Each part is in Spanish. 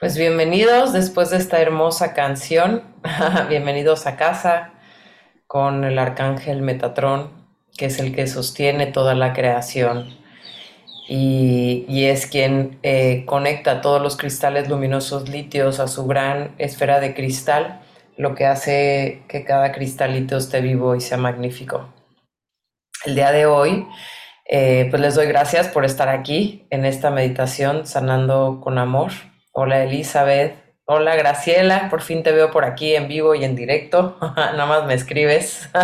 Pues bienvenidos después de esta hermosa canción. bienvenidos a casa con el arcángel Metatrón, que es el que sostiene toda la creación y, y es quien eh, conecta todos los cristales luminosos litios a su gran esfera de cristal, lo que hace que cada cristalito esté vivo y sea magnífico. El día de hoy, eh, pues les doy gracias por estar aquí en esta meditación sanando con amor Hola Elizabeth. Hola Graciela, por fin te veo por aquí en vivo y en directo. Nada más me escribes.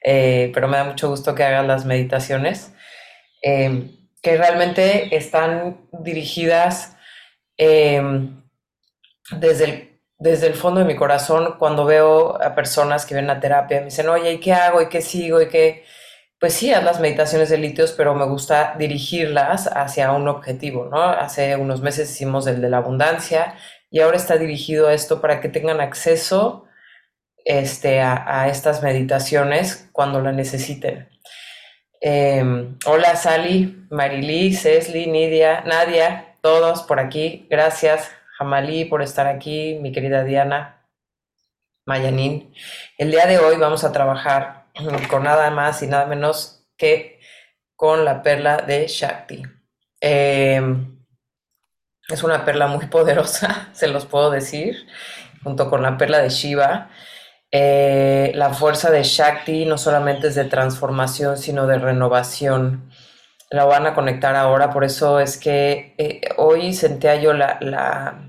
Eh, pero me da mucho gusto que hagas las meditaciones, em, que realmente están dirigidas em, desde, el, desde el fondo de mi corazón cuando veo a personas que vienen a terapia, me dicen, oye, ¿y qué hago? ¿Y qué sigo? ¿Y qué? Pues sí, haz las meditaciones de litios, pero me gusta dirigirlas hacia un objetivo, ¿no? Hace unos meses hicimos el de la abundancia y ahora está dirigido a esto para que tengan acceso este, a, estas meditaciones cuando la necesiten. Em, hola Sally, Marilí, Cesli, Nidia, Nadia, todos por aquí. Gracias, Jamalí, por estar aquí, mi querida Diana, Mayanín. El día de hoy vamos a trabajar con nada más y nada menos que con la perla de Shakti. Em, es una perla muy poderosa, se los puedo decir, junto con la perla de Shiva. Eh, la fuerza de Shakti no solamente es de transformación, sino de renovación. La van a conectar ahora, por eso es que eh, hoy sentía yo la, la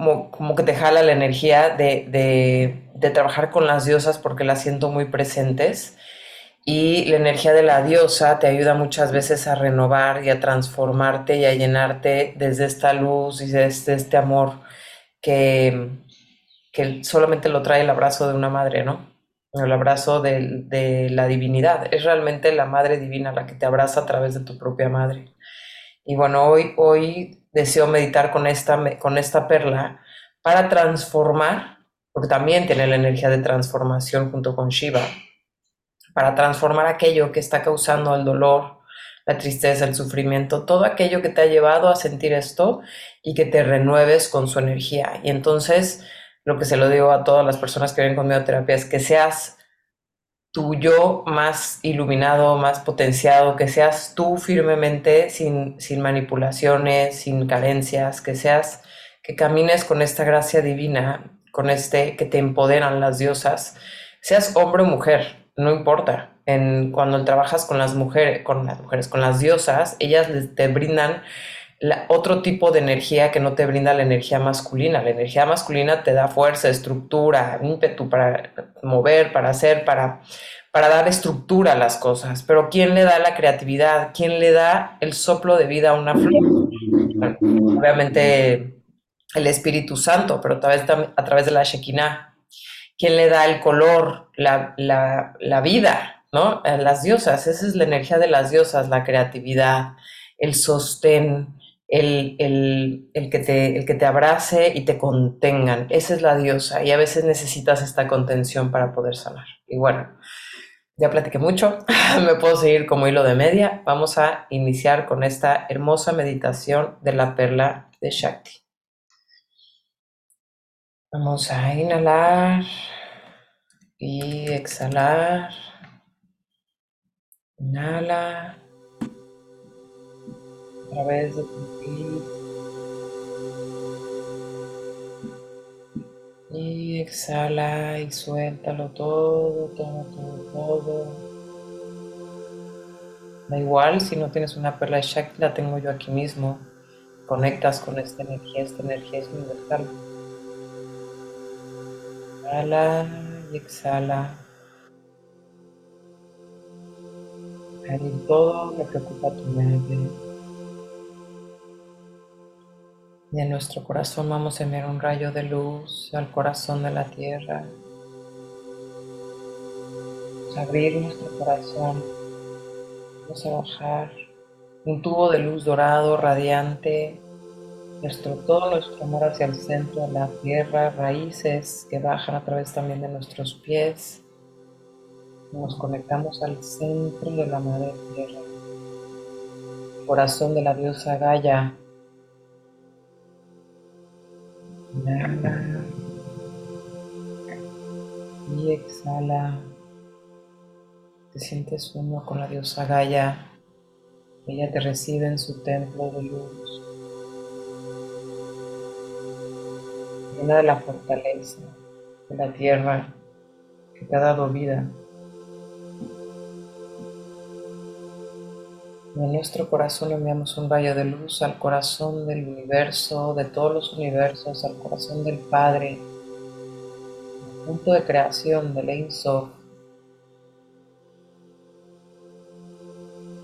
como, que te jala la energía de, de trabajar con las diosas porque las siento muy presentes y la energía de la diosa te ayuda muchas veces a renovar y a transformarte y a llenarte desde esta luz y desde este amor que, que solamente lo trae el abrazo de una madre, ¿no? El abrazo de, de, la divinidad. Es realmente la madre divina la que te abraza a través de tu propia madre. Y bueno, hoy, hoy deseo meditar con esta, con esta perla para transformar porque también tiene la energía de transformación junto con Shiva, para transformar aquello que está causando el dolor, la tristeza, el sufrimiento, todo aquello que te ha llevado a sentir esto y que te renueves con su energía. Y entonces, lo que se lo digo a todas las personas que vienen conmigo a terapia es que seas tu yo más iluminado, más potenciado, que seas tú firmemente, sin, sin manipulaciones, sin carencias, que seas, que camines con esta gracia divina con este que te empoderan las diosas, seas hombre o mujer, no importa. Cuando trabajas con las mujeres, con las mujeres, con las diosas, ellas te brindan otro tipo de energía que no te brinda la energía masculina. La energía masculina te da fuerza, estructura, ímpetu para mover, para hacer, para, para dar estructura a las cosas. Pero ¿quién le da la creatividad? ¿Quién le da el soplo de vida a una flor? obviamente el Espíritu Santo, pero a través, a través de la Shekinah. ¿Quién le da el color, la, vida, ¿no? Las diosas, esa es la energía de las diosas, la creatividad, el sostén, el, que te, el que te abrace y te contengan. Esa es la diosa y a veces necesitas esta contención para poder sanar. Y bueno, ya platiqué mucho, me puedo seguir como hilo de media. Vamos a iniciar con esta hermosa meditación de la perla de Shakti. Vamos a inhalar y exhalar. Inhala través de tu piel. Y exhala y suéltalo todo, todo, todo, todo. Da igual si no tienes una perla de Shakti, la tengo yo aquí mismo. Conectas con esta energía, esta energía es universal. Inhala y exhala. En todo lo que ocupa tu mente. En nuestro corazón vamos a enviar un rayo de luz al corazón de la tierra. Vamos a abrir nuestro corazón. Vamos a bajar un tubo de luz dorado, radiante, nuestro, todo nuestro amor hacia el centro de la tierra, raíces que bajan a través también de nuestros pies. Nos conectamos al centro de la madre tierra, corazón de la diosa Gaia. Inhala y exhala. Te sientes uno con la diosa Gaia. Ella te recibe en su templo de luz. Llena de la fortaleza de la tierra que te ha dado vida. En nuestro corazón enviamos un rayo de luz al corazón del universo, de todos los universos, al corazón del Padre, punto de creación del Ein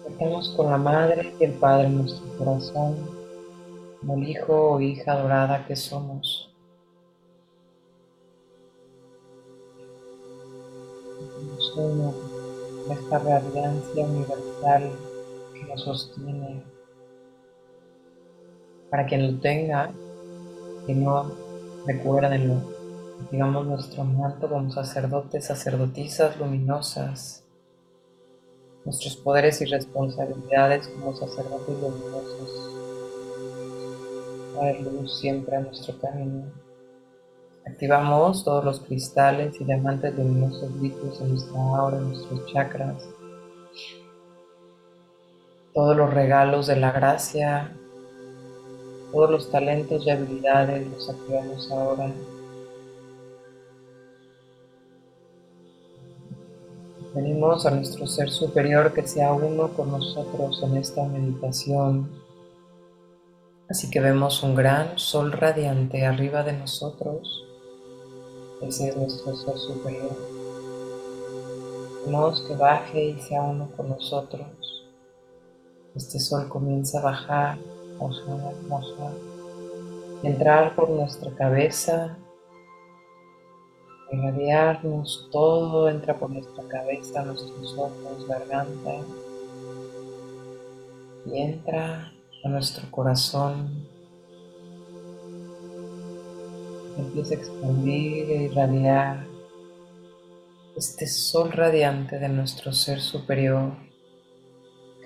Estamos con la Madre y el Padre en nuestro corazón, como el Hijo o hija dorada que somos. Somos esta radiancia universal sostiene. Para quien lo tenga y no recuérdenlo, digamos nuestro manto como sacerdotes, sacerdotisas luminosas nuestros poderes y responsabilidades como sacerdotes luminosos. Traer luz siempre a nuestro camino. Activamos todos los cristales y diamantes luminosos licos en nuestra aura, en nuestros chakras. Todos los regalos de la gracia, todos los talentos y habilidades los activamos ahora. Venimos a nuestro ser superior que sea uno con nosotros en esta meditación. Así que vemos un gran sol radiante arriba de nosotros. Ese es nuestro ser superior. Vemos que baje y sea uno con nosotros. Este sol comienza a bajar, bajar, bajar. Entrar por nuestra cabeza irradiarnos, todo entra por nuestra cabeza, nuestros ojos, garganta y entra a nuestro corazón. Empieza a expandir e irradiar este sol radiante de nuestro ser superior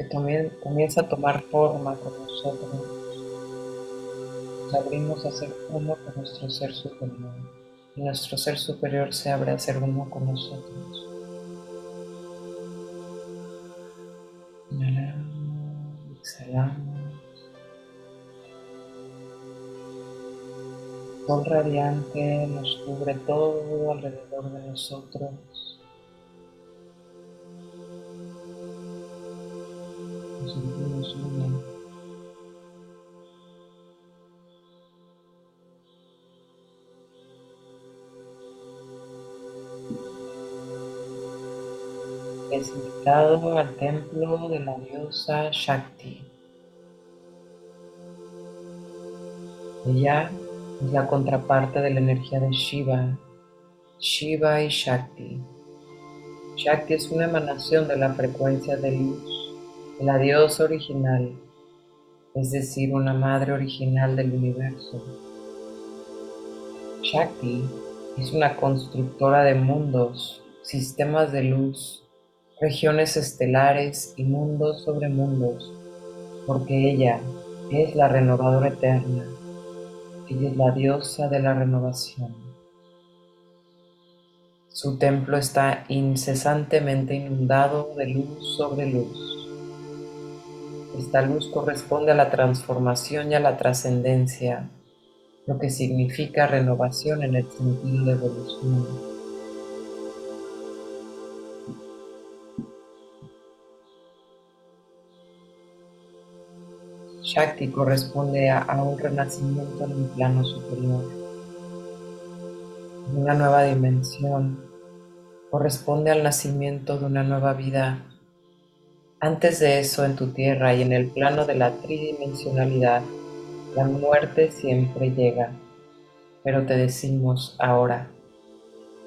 que también comienza a tomar forma con nosotros. Nos abrimos a ser uno con nuestro ser superior y nuestro ser superior se abre a ser uno con nosotros. Inhalamos, exhalamos. Sol radiante nos cubre todo alrededor de nosotros. Es invitado al templo de la diosa Shakti. Ella es la contraparte de la energía de Shiva, Shiva y Shakti. Shakti es una emanación de la frecuencia de luz la diosa original, es decir, una madre original del universo. Shakti es una constructora de mundos, sistemas de luz, regiones estelares y mundos sobre mundos, porque ella es la renovadora eterna, ella es la diosa de la renovación. Su templo está incesantemente inundado de luz sobre luz. Esta luz corresponde a la transformación y a la trascendencia, lo que significa renovación en el sentido de evolución. Shakti corresponde a, un renacimiento en un plano superior, una nueva dimensión, corresponde al nacimiento de una nueva vida. Antes de eso, en tu tierra y en el plano de la tridimensionalidad, la muerte siempre llega, pero te decimos ahora,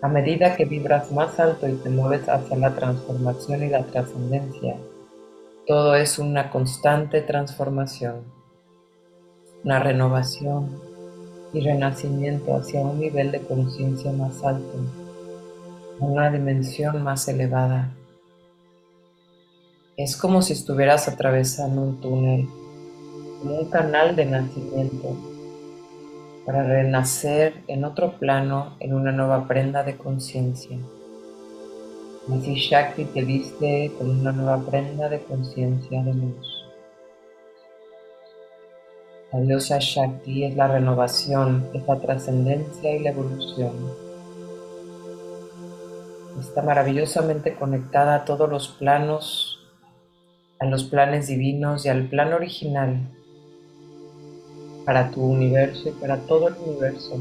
a medida que vibras más alto y te mueves hacia la transformación y la trascendencia, todo es una constante transformación, una renovación y renacimiento hacia un nivel de conciencia más alto, una dimensión más elevada. Es como si estuvieras atravesando un túnel, un canal de nacimiento. para renacer en otro plano en una nueva prenda de conciencia. Así Shakti te viste con una nueva prenda de conciencia de luz. La diosa Shakti es la renovación, es la trascendencia y la evolución. Está maravillosamente conectada a todos los planos, a los planes divinos y al plan original para tu universo y para todo el universo,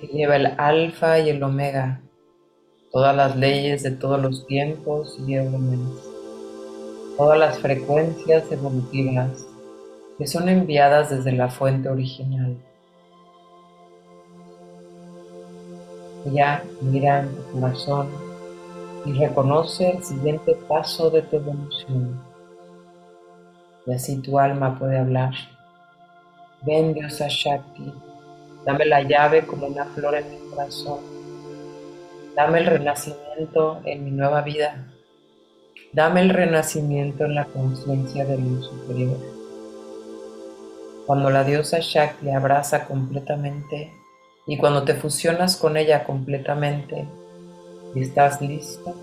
que lleva el alfa y el omega, todas las leyes de todos los tiempos y evoluciones, todas las frecuencias evolutivas que son enviadas desde la fuente original. Ya mira en tu corazón y reconoce el siguiente paso de tu evolución. Y así tu alma puede hablar. Ven, diosa Shakti, dame la llave como una flor en mi corazón Dame el renacimiento en mi nueva vida. Dame el renacimiento en la conciencia del luz superior. Cuando la diosa Shakti abraza completamente y cuando te fusionas con ella completamente estás listo,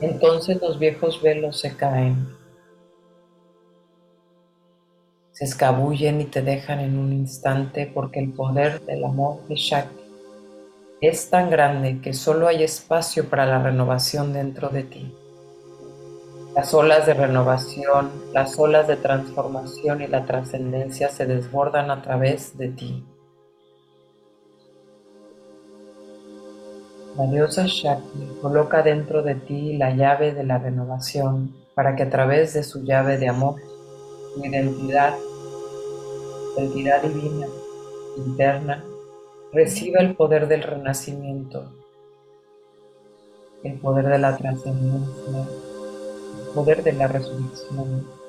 entonces los viejos velos se caen, se escabullen y te dejan en un instante porque el poder del amor de Shakti es tan grande que solo hay espacio para la renovación dentro de ti. Las olas de renovación, las olas de transformación y la trascendencia se desbordan a través de ti. La diosa Shakti coloca dentro de ti la llave de la renovación para que a través de su llave de amor, tu identidad, identidad divina, interna, reciba el poder del renacimiento, el poder de la trascendencia, el poder de la resurrección.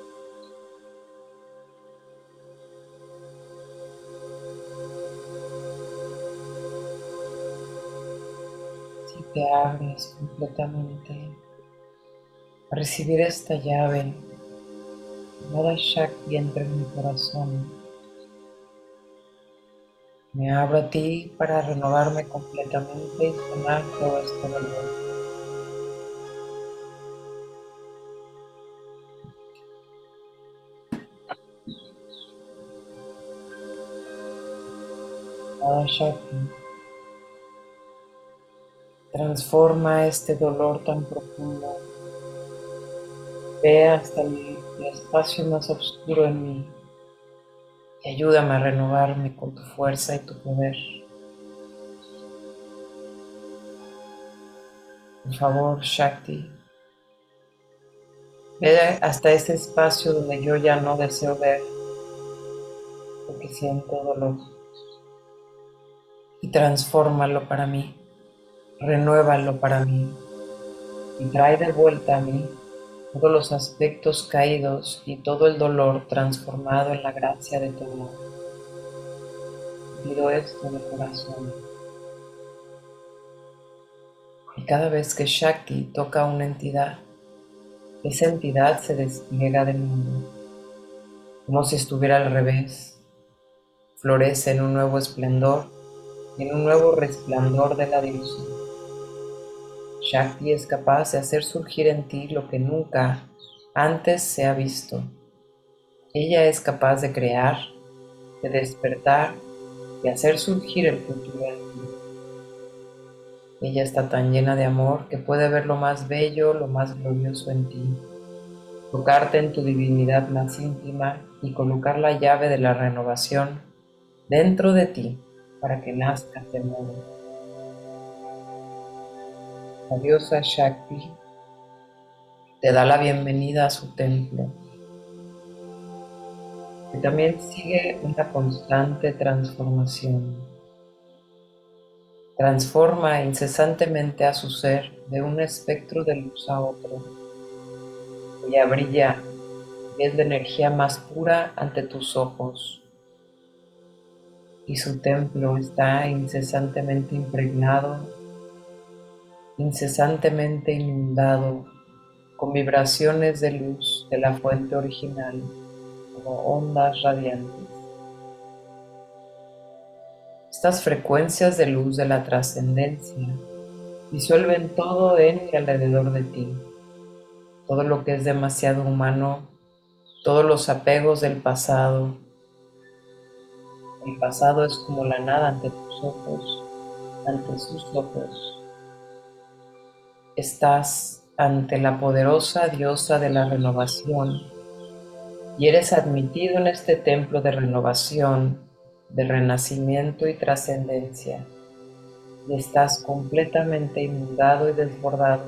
Te abres completamente. A recibir esta llave, nada Shakti entra en mi corazón. Me abro a ti para renovarme completamente y sanar todo este dolor. Shakti, transforma este dolor tan profundo. Ve hasta el espacio más oscuro en mí y ayúdame a renovarme con tu fuerza y tu poder. Por favor, Shakti, ve hasta ese espacio donde yo ya no deseo ver, porque siento dolor. Y transfórmalo para mí, renuévalo para mí, y trae de vuelta a mí todos los aspectos caídos y todo el dolor transformado en la gracia de tu amor. Pido esto de corazón. Y cada vez que Shakti toca una entidad, esa entidad se despliega del mundo, como si estuviera al revés. Florece en un nuevo esplendor, en un nuevo resplandor de la división. Shakti es capaz de hacer surgir en ti lo que nunca antes se ha visto. Ella es capaz de crear, de despertar, de hacer surgir el futuro en ti. Ella está tan llena de amor que puede ver lo más bello, lo más glorioso en ti, tocarte en tu divinidad más íntima y colocar la llave de la renovación dentro de ti para que nazcas de nuevo la diosa Shakti te da la bienvenida a su templo, que también sigue una constante transformación. Transforma incesantemente a su ser de un espectro de luz a otro. Ella brilla y es la energía más pura ante tus ojos. Y su templo está incesantemente impregnado incesantemente inundado con vibraciones de luz de la fuente original, como ondas radiantes. Estas frecuencias de luz de la trascendencia disuelven todo en y alrededor de ti, todo lo que es demasiado humano, todos los apegos del pasado. El pasado es como la nada ante tus ojos, ante sus ojos. Estás ante la poderosa diosa de la renovación y eres admitido en este templo de renovación, de renacimiento y trascendencia. Y estás completamente inundado y desbordado.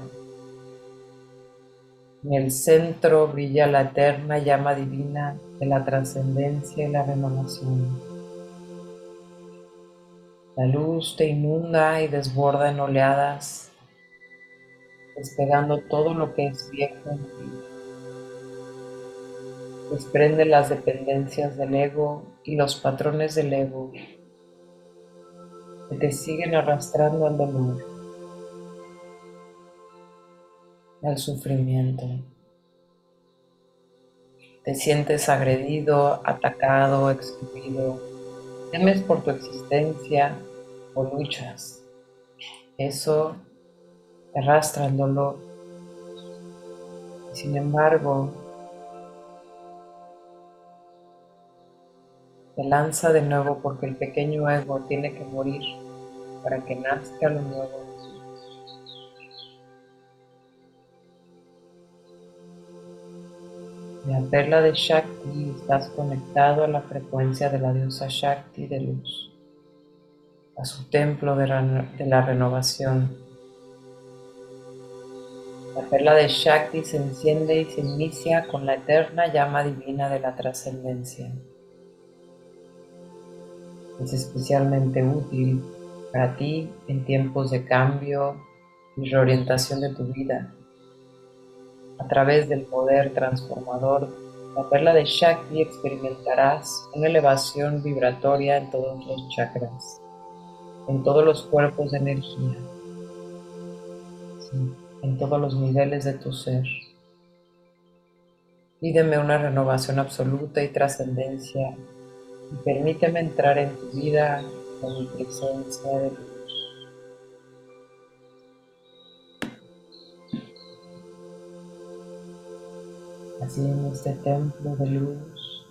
En el centro brilla la eterna llama divina de la trascendencia y la renovación. La luz te inunda y desborda en oleadas, despegando todo lo que es viejo en ti desprende las dependencias del ego y los patrones del ego que te siguen arrastrando al dolor, al sufrimiento. Te sientes agredido, atacado, excluido, temes por tu existencia o luchas. Eso te arrastra al dolor. Sin embargo, Se lanza de nuevo porque el pequeño ego tiene que morir para que nazca lo nuevo. En la perla de Shakti estás conectado a la frecuencia de la diosa Shakti de luz, a su templo de la renovación. La perla de Shakti se enciende y se inicia con la eterna llama divina de la trascendencia. Es especialmente útil para ti en tiempos de cambio y reorientación de tu vida. A través del poder transformador, la perla de Shakti experimentarás una elevación vibratoria en todos los chakras, en todos los cuerpos de energía, en todos los niveles de tu ser. Pídeme una renovación absoluta y trascendencia y permíteme entrar en tu vida con mi presencia de luz. Así en este templo de luz,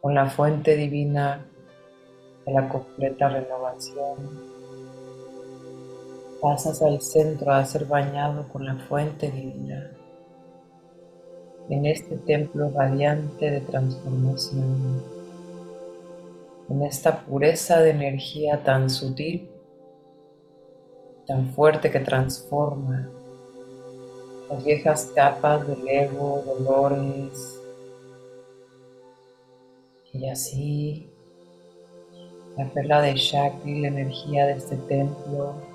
con la fuente divina de la completa renovación, pasas al centro a ser bañado con la fuente divina en este templo radiante de transformación en esta pureza de energía tan sutil, tan fuerte que transforma las viejas capas del ego, dolores, y así la perla de Shakti, la energía de este templo,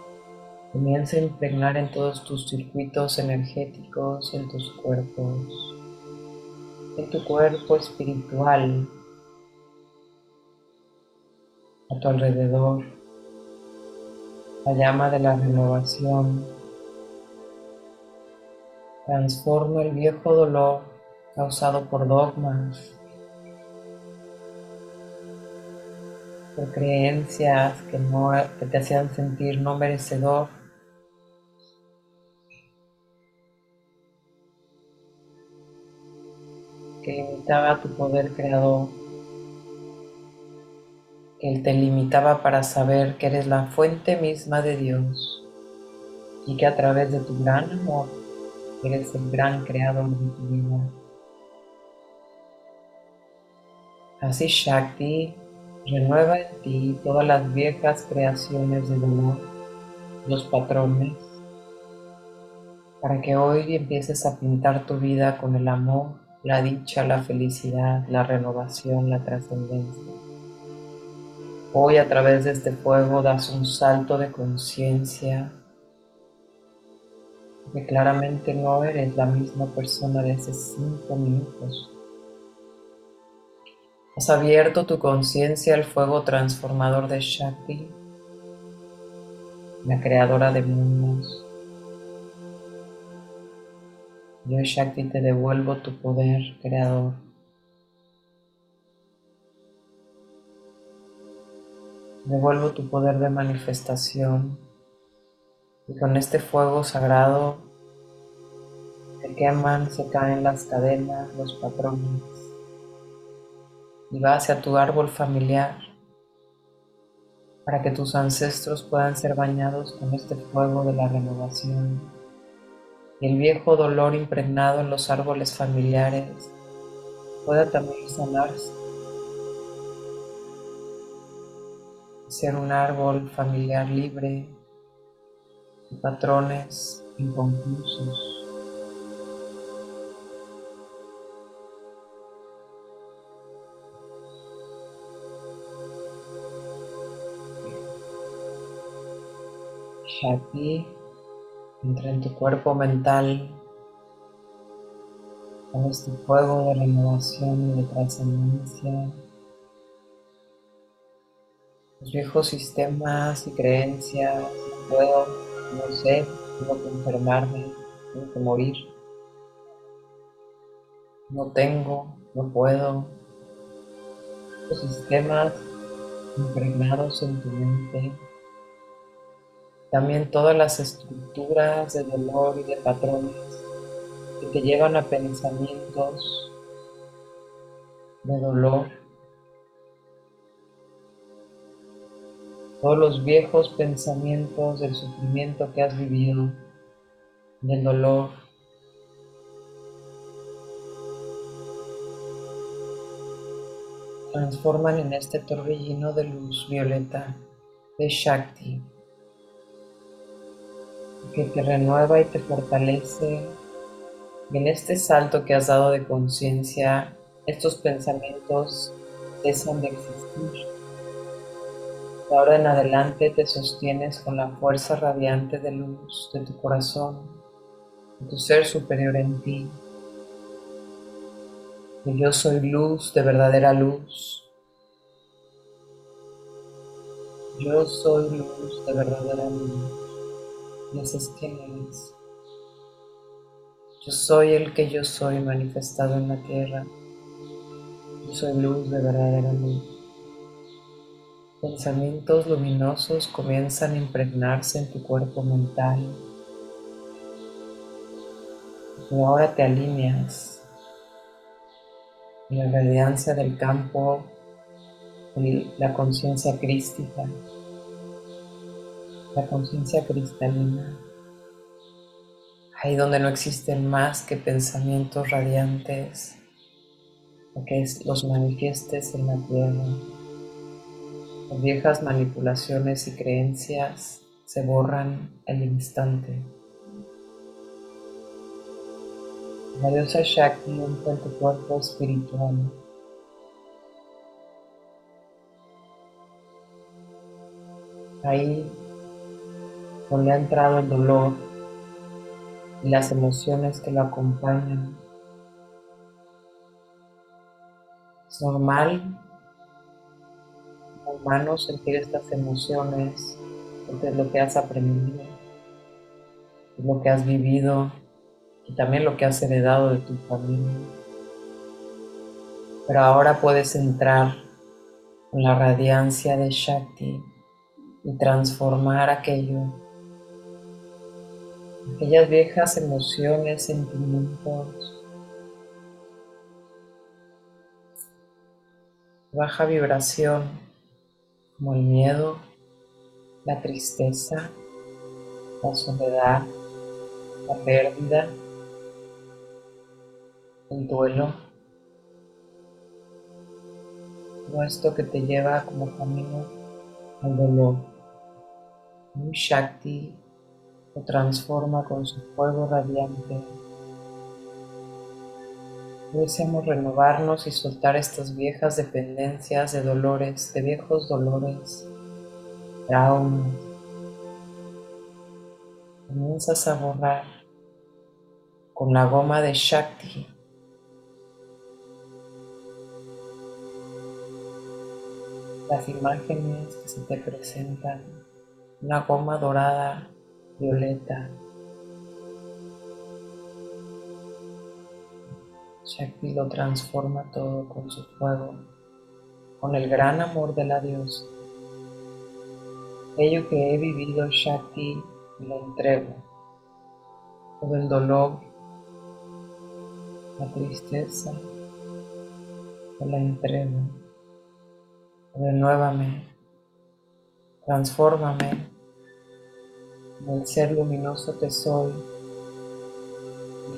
comienza a impregnar en todos tus circuitos energéticos, en tus cuerpos, en tu cuerpo espiritual, a tu alrededor, la llama de la renovación transforma el viejo dolor causado por dogmas, por creencias que, no, que te hacían sentir no merecedor. Limitaba tu poder creador él te limitaba para saber que eres la fuente misma de Dios y que a través de tu gran amor eres el gran creador de tu vida. Así Shakti renueva en ti todas las viejas creaciones de dolor, los patrones, para que hoy empieces a pintar tu vida con el amor, la dicha, la felicidad, la renovación, la trascendencia. Hoy a través de este fuego das un salto de conciencia que claramente no eres la misma persona de hace cinco minutos. Has abierto tu conciencia al fuego transformador de Shakti, la creadora de mundos. Yo, Shakti, te devuelvo tu poder creador. Devuelvo tu poder de manifestación. Y con este fuego sagrado se queman, se caen las cadenas, los patrones. Y va hacia tu árbol familiar para que tus ancestros puedan ser bañados con este fuego de la renovación el viejo dolor impregnado en los árboles familiares pueda también sanarse. Ser un árbol familiar libre de patrones inconclusos. Shakti entra en tu cuerpo mental con este fuego de renovación y de trascendencia. Los viejos sistemas y creencias, puedo, no sé, tengo que enfermarme, tengo que morir, no tengo, no puedo. Los sistemas impregnados en tu mente, también todas las estructuras de dolor y de patrones que te llevan a pensamientos de dolor. Todos los viejos pensamientos del sufrimiento que has vivido, del dolor. Transforman en este torbellino de luz violeta de Shakti que te renueva y te fortalece y en este salto que has dado de conciencia, estos pensamientos cesan de existir. De ahora en adelante te sostienes con la fuerza radiante de luz de tu corazón, de tu ser superior en ti. Que yo soy luz de verdadera luz. Yo soy luz de verdadera luz. Y ese es quién eres. Yo soy el que yo soy manifestado en la tierra. Yo soy luz de verdadera luz. Pensamientos luminosos comienzan a impregnarse en tu cuerpo mental. Y ahora te alineas en la radiancia del campo y la conciencia crística, la conciencia cristalina ahí donde no existen más que pensamientos radiantes, que los manifiestes en la tierra. Las viejas manipulaciones y creencias se borran al instante. La diosa Shakti entra en tu cuerpo espiritual. Ahí donde ha entrado el dolor, y las emociones que lo acompañan. Es normal, humano, sentir estas emociones porque es lo que has aprendido, lo que has vivido y también lo que has heredado de tu familia. Pero ahora puedes entrar en la radiancia de Shakti y transformar aquello aquellas viejas emociones, sentimientos, baja vibración como el miedo, la tristeza, la soledad, la pérdida, el duelo, todo esto que te lleva como camino al dolor. Un Shakti transforma con su fuego radiante. Deseamos renovarnos y soltar estas viejas dependencias de dolores, de viejos dolores, traumas. Comienzas a borrar con la goma de Shakti las imágenes que se te presentan, una goma dorada violeta. Shakti lo transforma todo con su fuego, con el gran amor de la diosa. aquello que he vivido, Shakti, lo entrego. Todo el dolor, la tristeza, la entrego. Renuévame, transfórmame en el ser luminoso que soy.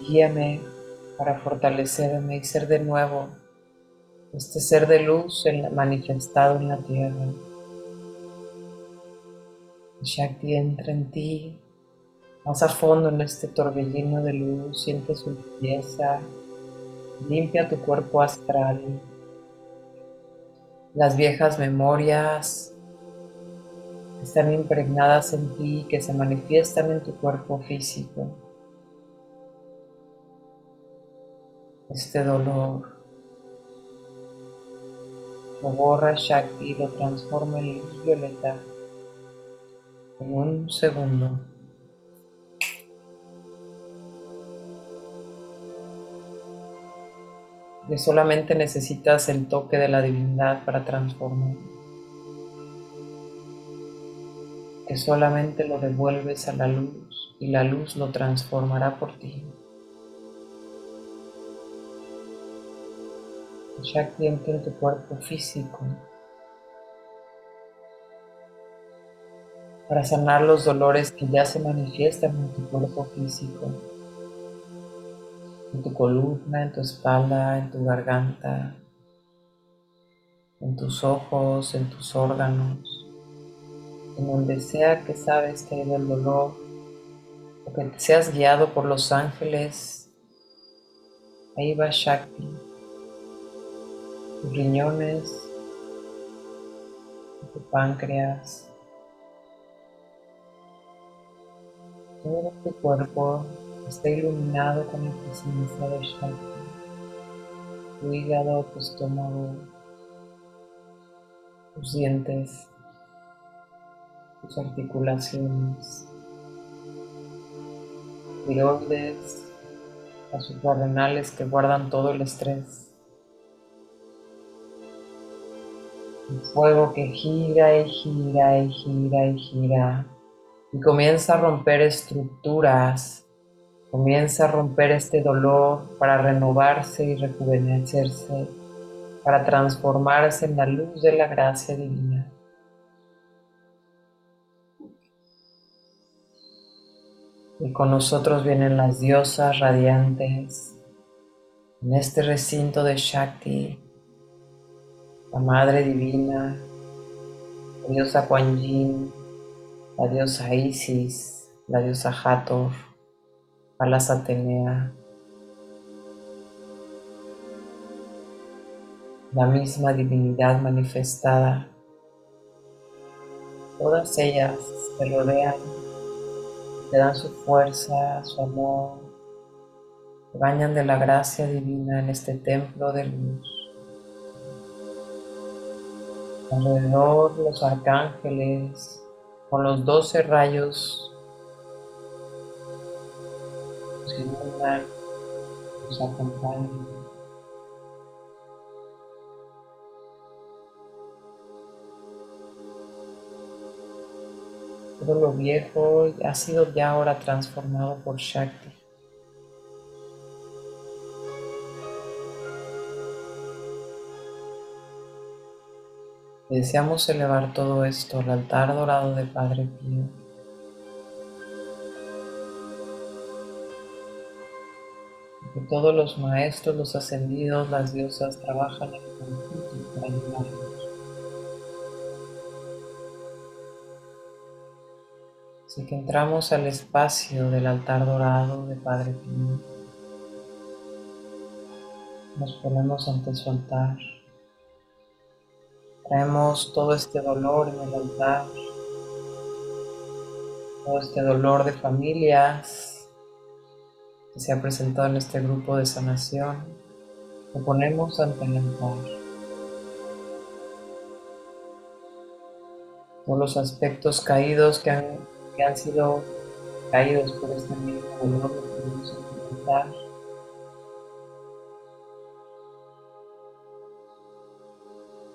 Guíame para fortalecerme y ser de nuevo este ser de luz manifestado en la tierra. Shakti entra en ti, más a fondo en este torbellino de luz, siente su limpieza, limpia tu cuerpo astral, las viejas memorias están impregnadas en ti, que se manifiestan en tu cuerpo físico. Este dolor lo borra Shakti lo transforma en luz violeta en un segundo. Que solamente necesitas el toque de la divinidad para transformar. Que solamente lo devuelves a la luz y la luz lo transformará por ti. Shakti entra en tu cuerpo físico para sanar los dolores que ya se manifiestan en tu cuerpo físico, en tu columna, en tu espalda, en tu garganta, en tus ojos, en tus órganos, en donde sea que sabes que hay el dolor o que seas guiado por los ángeles, ahí va Shakti, tus riñones, tu páncreas, Todo tu cuerpo está iluminado con la presencia de Shakti. Tu hígado, tu estómago, tus dientes, tus articulaciones, tiroides, las suprarrenales que guardan todo el estrés. El fuego que gira y gira y gira y gira y comienza a romper estructuras, comienza a romper este dolor para renovarse y rejuvenecerse, para transformarse en la luz de la gracia divina. Y con nosotros vienen las diosas radiantes en este recinto de Shakti, la Madre Divina, la diosa Kuan Yin, la diosa Isis, la diosa Hathor, Palas Atenea, la misma divinidad manifestada. Todas ellas te rodean, te dan su fuerza, su amor, te bañan de la gracia divina en este templo de luz. Alrededor los arcángeles, con los doce rayos que nos acompañan. Todo lo viejo ha sido ya ahora transformado por Shakti. Deseamos elevar todo esto al altar dorado de Padre Pío. Todos los maestros, los ascendidos, las diosas trabajan en conjunto para ayudarnos. Así que entramos al espacio del altar dorado de Padre Pío. Nos ponemos ante su altar. Traemos todo este dolor en el altar, todo este dolor de familias que se ha presentado en este grupo de sanación. Lo ponemos ante el altar. Todos los aspectos caídos que han, que han sido caídos por este mismo dolor, ante el altar.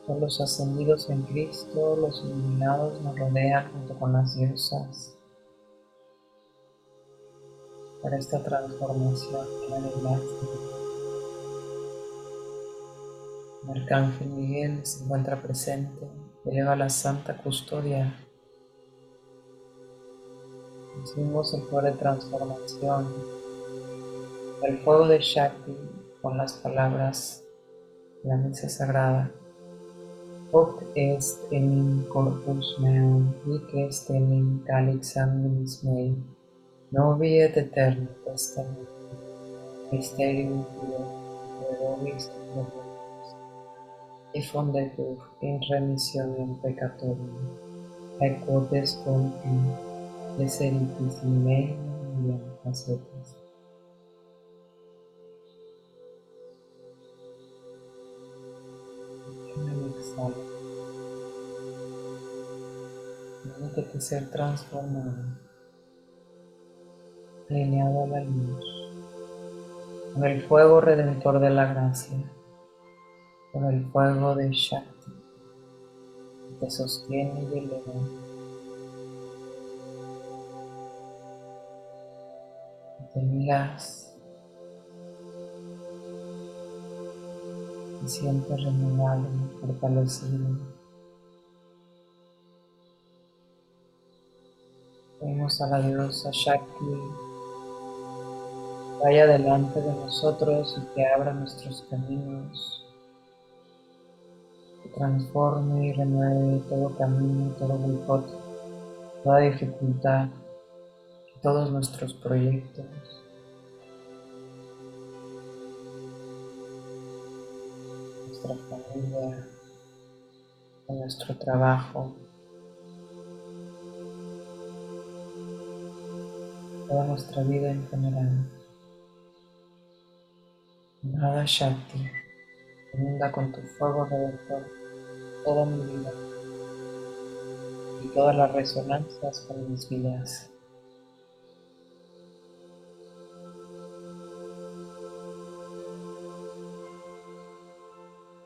Todos los ascendidos en Cristo, los iluminados nos rodean junto con las diosas para esta transformación la gracia. El Arcángel Miguel se encuentra presente, eleva la santa custodia. Poder de transformación, el fuego de Shakti con las palabras de la misa sagrada. Hoc est enim corpus meum, hic est enim calix sanguinis mei, novi et eterno testament, mysterium tuo, et diffondetur in remissionem peccatorum, et con in deseritis in mei in facetis. Exhala. Permítete ser transformado, alineado a la luz, con el fuego redentor de la gracia con el fuego de Shakti que te sostiene y eleva. Te miras y sientes renovado, fortalecido. Vemos a la diosa Shakti vaya delante de nosotros y que abra nuestros caminos transforme y renueve todo camino, todo boicot, toda dificultad, todos nuestros proyectos. Nuestra familia, nuestro trabajo, toda nuestra vida en general. Nada Shakti, inunda con tu fuego redentor toda mi vida y todas las resonancias con mis vidas.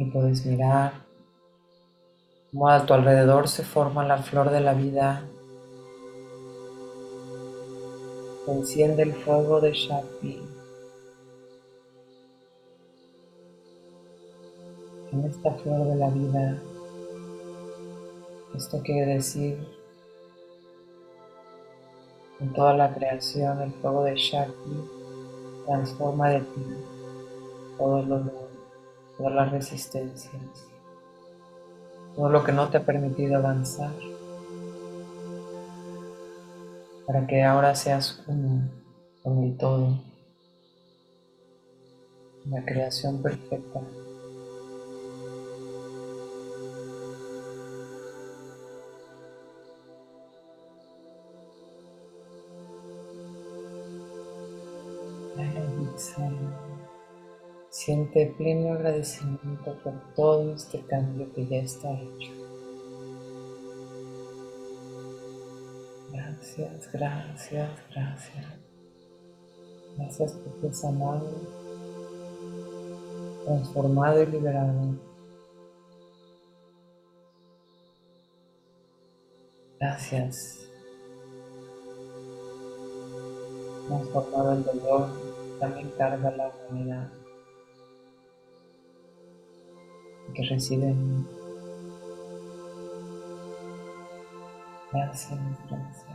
Y puedes mirar cómo a tu alrededor se forma la flor de la vida. Se enciende el fuego de Shakti. En esta flor de la vida esto quiere decir en toda la creación el fuego de Shakti transforma de ti todo lo, todas las resistencias, todo lo que no te ha permitido avanzar, para que ahora seas uno con el todo, la creación perfecta. Siente pleno agradecimiento por todo este cambio que ya está hecho. Gracias, gracias, gracias. Gracias por tu sanado, transformado y liberado. Gracias. Transformado el dolor, también carga la humanidad. Que reciben. Gracias, gracias.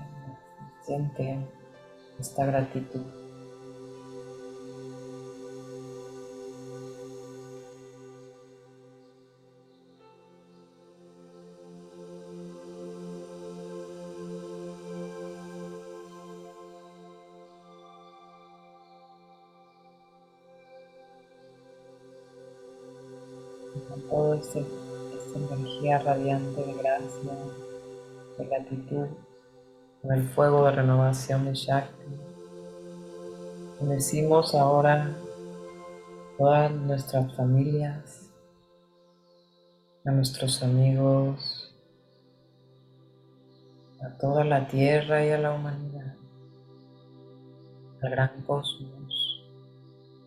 Siente esta gratitud. Esta energía radiante de gracia, de gratitud, con el fuego de renovación de Shakti. Bendecimos ahora todas nuestras familias, a nuestros amigos, a toda la tierra y a la humanidad, al gran cosmos,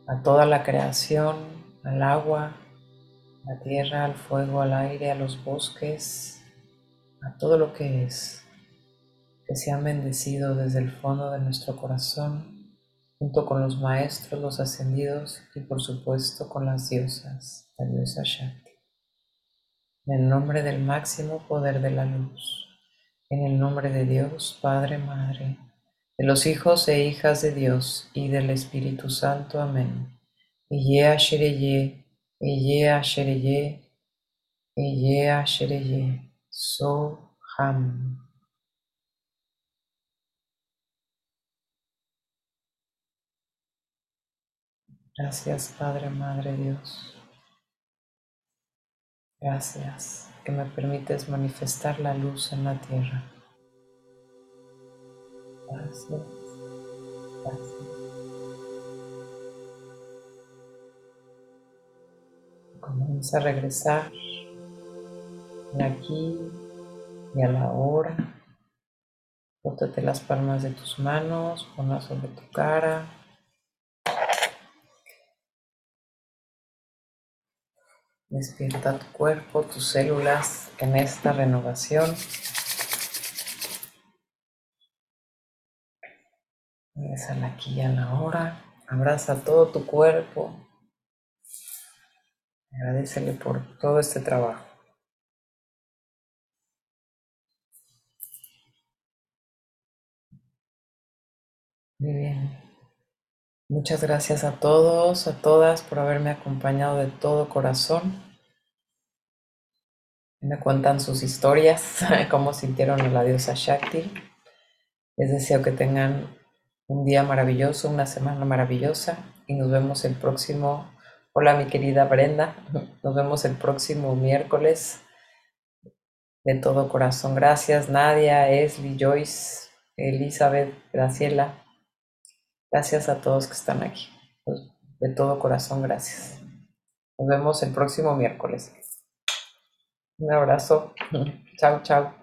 a toda la creación, al agua, la tierra, al fuego, al aire, a los bosques, a todo lo que es, que se han bendecido desde el fondo de nuestro corazón, junto con los maestros, los ascendidos y por supuesto con las diosas, la diosa Shakti. En el nombre del máximo poder de la luz, en el nombre de Dios, Padre, Madre, de los hijos e hijas de Dios y del Espíritu Santo. Amén. Eye Ashereye, Eye Ashereye, Eye Ashereye, So Ham. Gracias, Padre, Madre Dios. Gracias que me permites manifestar la luz en la tierra. Gracias. Gracias. Comienza a regresar aquí y a la hora. Pótate las palmas de tus manos, ponlas sobre tu cara. Despierta tu cuerpo, tus células en esta renovación. Regresa aquí y a la hora. Abraza todo tu cuerpo. Agradecele por todo este trabajo. Muy bien. Muchas gracias a todos, a todas por haberme acompañado de todo corazón. Me cuentan sus historias, cómo sintieron a la diosa Shakti. Les deseo que tengan un día maravilloso, una semana maravillosa y nos vemos el próximo. Hola mi querida Brenda, nos vemos el próximo miércoles. De todo corazón, gracias Nadia, Esli, Joyce, Elizabeth, Graciela. Gracias a todos que están aquí. De todo corazón, gracias. Nos vemos el próximo miércoles. Un abrazo. chao, chao.